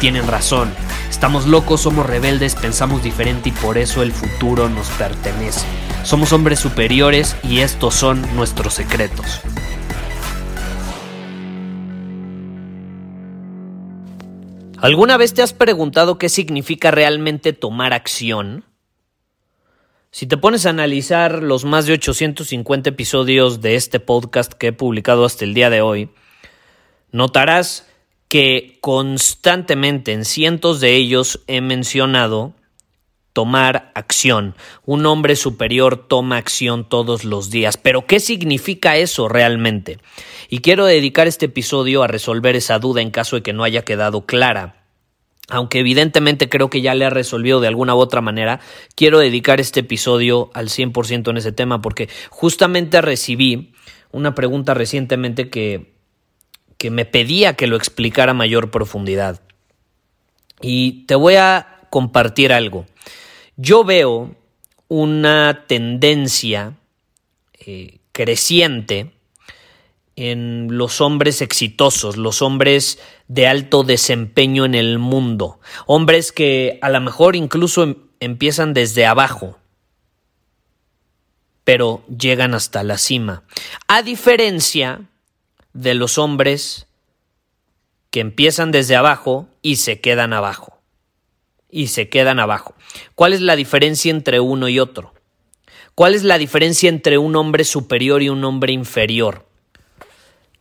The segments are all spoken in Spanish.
tienen razón. Estamos locos, somos rebeldes, pensamos diferente y por eso el futuro nos pertenece. Somos hombres superiores y estos son nuestros secretos. ¿Alguna vez te has preguntado qué significa realmente tomar acción? Si te pones a analizar los más de 850 episodios de este podcast que he publicado hasta el día de hoy, notarás que constantemente en cientos de ellos he mencionado tomar acción. Un hombre superior toma acción todos los días. Pero ¿qué significa eso realmente? Y quiero dedicar este episodio a resolver esa duda en caso de que no haya quedado clara. Aunque evidentemente creo que ya le ha resolvido de alguna u otra manera, quiero dedicar este episodio al 100% en ese tema porque justamente recibí una pregunta recientemente que, que me pedía que lo explicara a mayor profundidad. Y te voy a compartir algo. Yo veo una tendencia eh, creciente en los hombres exitosos, los hombres de alto desempeño en el mundo, hombres que a lo mejor incluso em, empiezan desde abajo, pero llegan hasta la cima, a diferencia de los hombres que empiezan desde abajo y se quedan abajo y se quedan abajo. ¿Cuál es la diferencia entre uno y otro? ¿Cuál es la diferencia entre un hombre superior y un hombre inferior?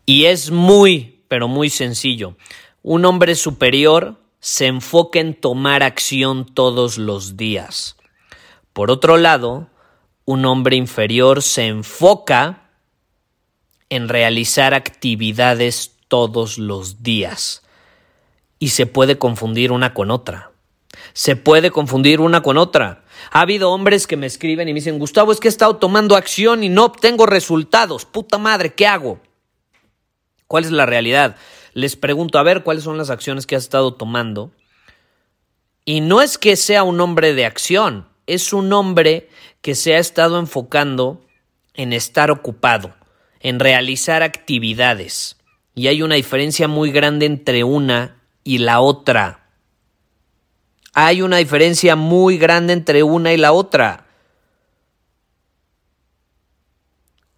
Y es muy, pero muy sencillo. Un hombre superior se enfoca en tomar acción todos los días. Por otro lado, un hombre inferior se enfoca en realizar actividades todos los días. Y se puede confundir una con otra se puede confundir una con otra. Ha habido hombres que me escriben y me dicen, Gustavo, es que he estado tomando acción y no obtengo resultados. Puta madre, ¿qué hago? ¿Cuál es la realidad? Les pregunto, a ver, ¿cuáles son las acciones que has estado tomando? Y no es que sea un hombre de acción, es un hombre que se ha estado enfocando en estar ocupado, en realizar actividades. Y hay una diferencia muy grande entre una y la otra. Hay una diferencia muy grande entre una y la otra.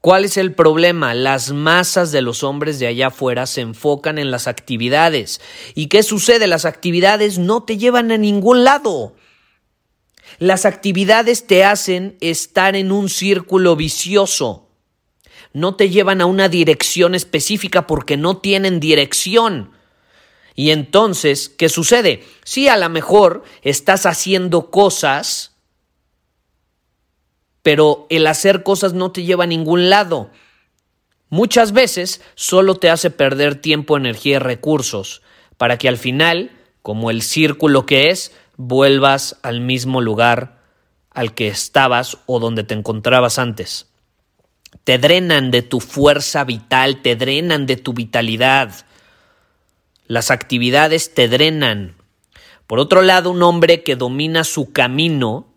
¿Cuál es el problema? Las masas de los hombres de allá afuera se enfocan en las actividades. ¿Y qué sucede? Las actividades no te llevan a ningún lado. Las actividades te hacen estar en un círculo vicioso. No te llevan a una dirección específica porque no tienen dirección. Y entonces, ¿qué sucede? Si a lo mejor estás haciendo cosas, pero el hacer cosas no te lleva a ningún lado. Muchas veces solo te hace perder tiempo, energía y recursos, para que al final, como el círculo que es, vuelvas al mismo lugar al que estabas o donde te encontrabas antes. Te drenan de tu fuerza vital, te drenan de tu vitalidad las actividades te drenan. Por otro lado, un hombre que domina su camino,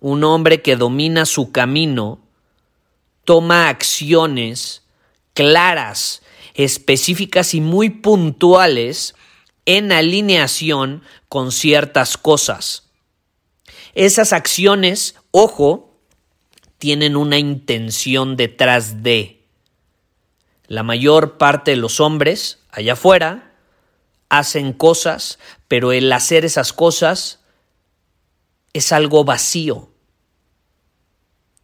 un hombre que domina su camino, toma acciones claras, específicas y muy puntuales en alineación con ciertas cosas. Esas acciones, ojo, tienen una intención detrás de. La mayor parte de los hombres allá afuera hacen cosas, pero el hacer esas cosas es algo vacío.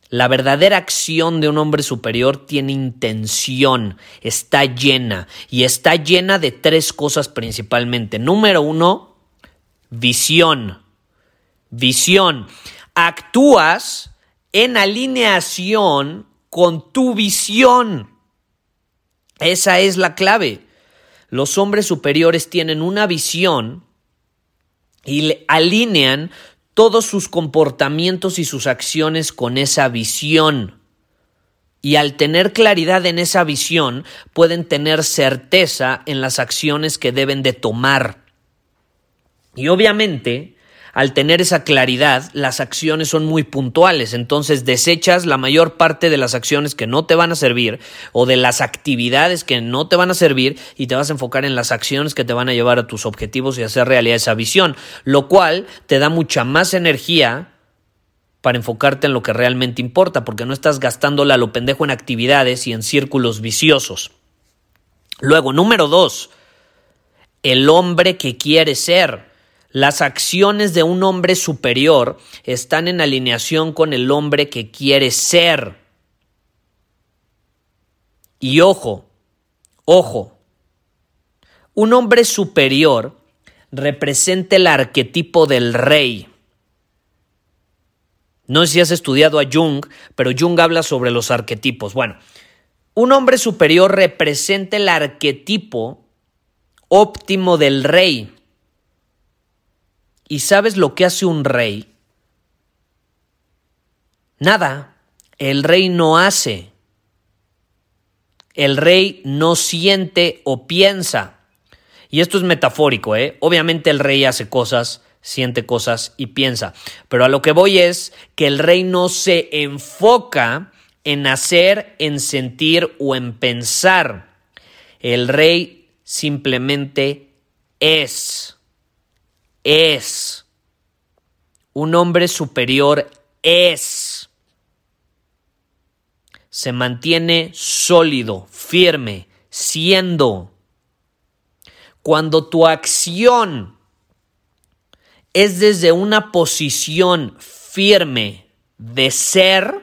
La verdadera acción de un hombre superior tiene intención, está llena y está llena de tres cosas principalmente. Número uno, visión. visión. Actúas en alineación con tu visión. Esa es la clave. Los hombres superiores tienen una visión y alinean todos sus comportamientos y sus acciones con esa visión. Y al tener claridad en esa visión, pueden tener certeza en las acciones que deben de tomar. Y obviamente, al tener esa claridad, las acciones son muy puntuales, entonces desechas la mayor parte de las acciones que no te van a servir o de las actividades que no te van a servir y te vas a enfocar en las acciones que te van a llevar a tus objetivos y hacer realidad esa visión, lo cual te da mucha más energía para enfocarte en lo que realmente importa, porque no estás gastándola a lo pendejo en actividades y en círculos viciosos. Luego, número dos, el hombre que quiere ser. Las acciones de un hombre superior están en alineación con el hombre que quiere ser. Y ojo, ojo, un hombre superior representa el arquetipo del rey. No sé si has estudiado a Jung, pero Jung habla sobre los arquetipos. Bueno, un hombre superior representa el arquetipo óptimo del rey. ¿Y sabes lo que hace un rey? Nada. El rey no hace. El rey no siente o piensa. Y esto es metafórico, ¿eh? Obviamente el rey hace cosas, siente cosas y piensa. Pero a lo que voy es que el rey no se enfoca en hacer, en sentir o en pensar. El rey simplemente es es. Un hombre superior es. Se mantiene sólido, firme, siendo. Cuando tu acción es desde una posición firme de ser,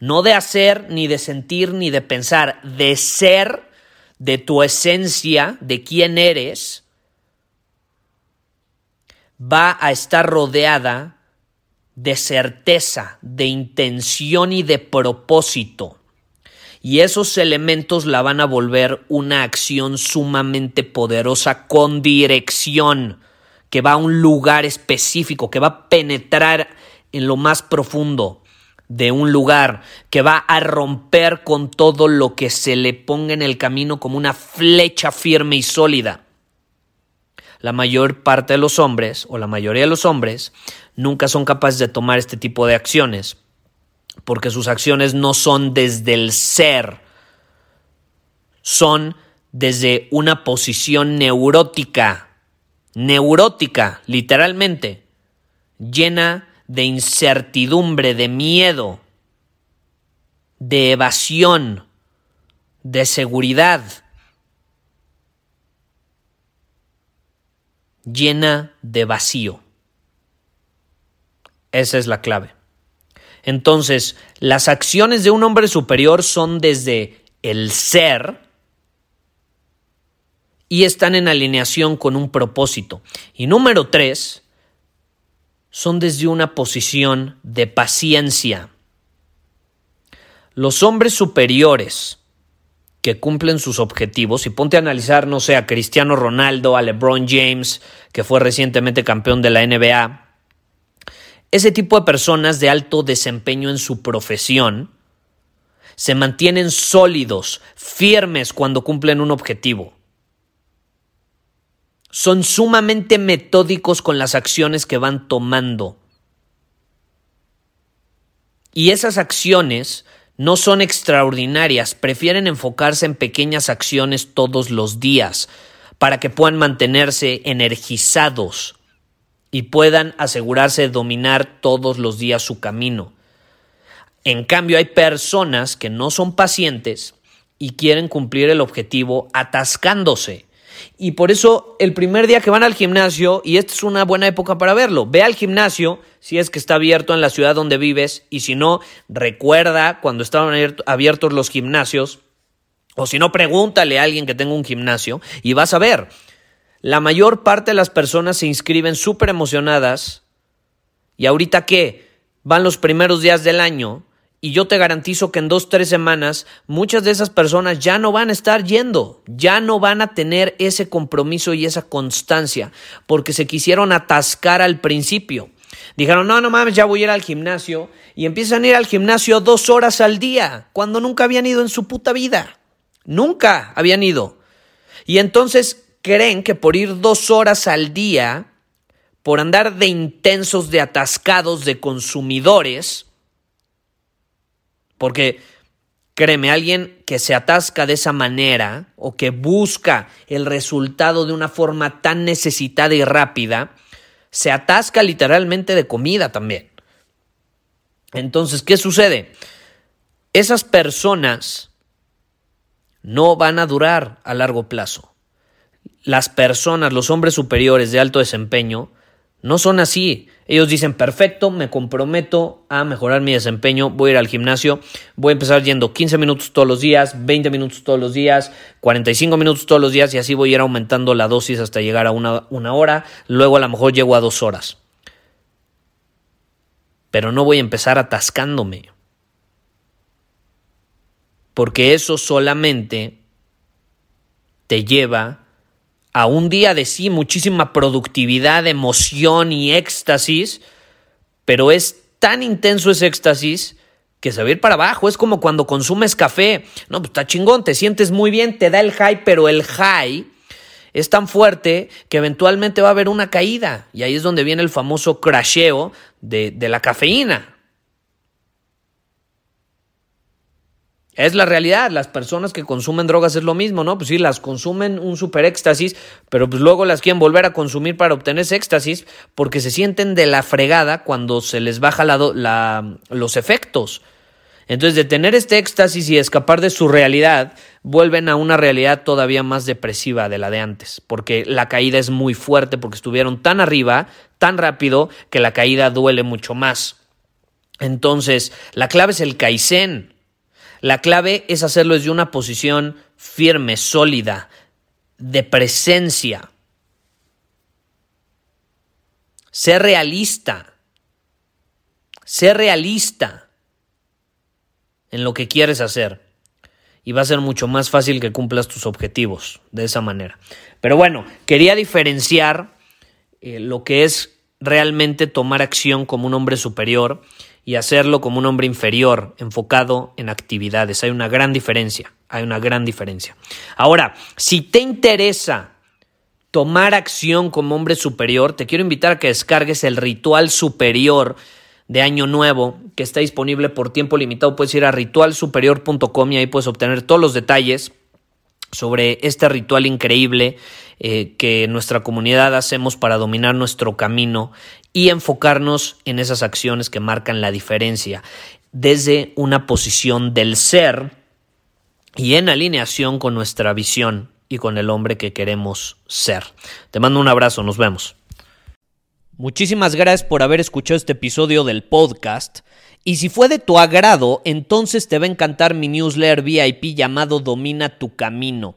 no de hacer, ni de sentir, ni de pensar, de ser, de tu esencia, de quién eres, va a estar rodeada de certeza, de intención y de propósito. Y esos elementos la van a volver una acción sumamente poderosa con dirección, que va a un lugar específico, que va a penetrar en lo más profundo de un lugar, que va a romper con todo lo que se le ponga en el camino como una flecha firme y sólida la mayor parte de los hombres, o la mayoría de los hombres, nunca son capaces de tomar este tipo de acciones, porque sus acciones no son desde el ser, son desde una posición neurótica, neurótica, literalmente, llena de incertidumbre, de miedo, de evasión, de seguridad. Llena de vacío. Esa es la clave. Entonces, las acciones de un hombre superior son desde el ser y están en alineación con un propósito. Y número tres, son desde una posición de paciencia. Los hombres superiores que cumplen sus objetivos y ponte a analizar, no sé, a Cristiano Ronaldo, a LeBron James, que fue recientemente campeón de la NBA, ese tipo de personas de alto desempeño en su profesión se mantienen sólidos, firmes cuando cumplen un objetivo. Son sumamente metódicos con las acciones que van tomando. Y esas acciones no son extraordinarias, prefieren enfocarse en pequeñas acciones todos los días para que puedan mantenerse energizados y puedan asegurarse de dominar todos los días su camino. En cambio, hay personas que no son pacientes y quieren cumplir el objetivo atascándose y por eso el primer día que van al gimnasio, y esta es una buena época para verlo, ve al gimnasio si es que está abierto en la ciudad donde vives y si no, recuerda cuando estaban abiertos los gimnasios, o si no, pregúntale a alguien que tenga un gimnasio y vas a ver, la mayor parte de las personas se inscriben súper emocionadas ¿Y ahorita qué? Van los primeros días del año y yo te garantizo que en dos, tres semanas muchas de esas personas ya no van a estar yendo, ya no van a tener ese compromiso y esa constancia, porque se quisieron atascar al principio. Dijeron, no, no mames, ya voy a ir al gimnasio. Y empiezan a ir al gimnasio dos horas al día, cuando nunca habían ido en su puta vida. Nunca habían ido. Y entonces creen que por ir dos horas al día, por andar de intensos, de atascados, de consumidores, porque créeme, alguien que se atasca de esa manera o que busca el resultado de una forma tan necesitada y rápida, se atasca literalmente de comida también. Entonces, ¿qué sucede? Esas personas no van a durar a largo plazo. Las personas, los hombres superiores de alto desempeño, no son así. Ellos dicen, perfecto, me comprometo a mejorar mi desempeño, voy a ir al gimnasio, voy a empezar yendo 15 minutos todos los días, 20 minutos todos los días, 45 minutos todos los días y así voy a ir aumentando la dosis hasta llegar a una, una hora, luego a lo mejor llego a dos horas. Pero no voy a empezar atascándome. Porque eso solamente te lleva a un día de sí muchísima productividad, emoción y éxtasis, pero es tan intenso ese éxtasis que se va a ir para abajo. Es como cuando consumes café. No, pues está chingón, te sientes muy bien, te da el high, pero el high es tan fuerte que eventualmente va a haber una caída. Y ahí es donde viene el famoso crasheo de, de la cafeína. Es la realidad, las personas que consumen drogas es lo mismo, ¿no? Pues sí, las consumen un super éxtasis, pero pues luego las quieren volver a consumir para obtener ese éxtasis porque se sienten de la fregada cuando se les baja la, los efectos. Entonces, de tener este éxtasis y escapar de su realidad, vuelven a una realidad todavía más depresiva de la de antes, porque la caída es muy fuerte, porque estuvieron tan arriba, tan rápido, que la caída duele mucho más. Entonces, la clave es el Kaizen. La clave es hacerlo desde una posición firme, sólida, de presencia. Ser realista. Ser realista en lo que quieres hacer. Y va a ser mucho más fácil que cumplas tus objetivos de esa manera. Pero bueno, quería diferenciar eh, lo que es realmente tomar acción como un hombre superior y hacerlo como un hombre inferior, enfocado en actividades. Hay una gran diferencia, hay una gran diferencia. Ahora, si te interesa tomar acción como hombre superior, te quiero invitar a que descargues el ritual superior de Año Nuevo, que está disponible por tiempo limitado. Puedes ir a ritualsuperior.com y ahí puedes obtener todos los detalles sobre este ritual increíble eh, que nuestra comunidad hacemos para dominar nuestro camino y enfocarnos en esas acciones que marcan la diferencia desde una posición del ser y en alineación con nuestra visión y con el hombre que queremos ser. Te mando un abrazo, nos vemos. Muchísimas gracias por haber escuchado este episodio del podcast. Y si fue de tu agrado, entonces te va a encantar mi newsletter VIP llamado Domina tu Camino.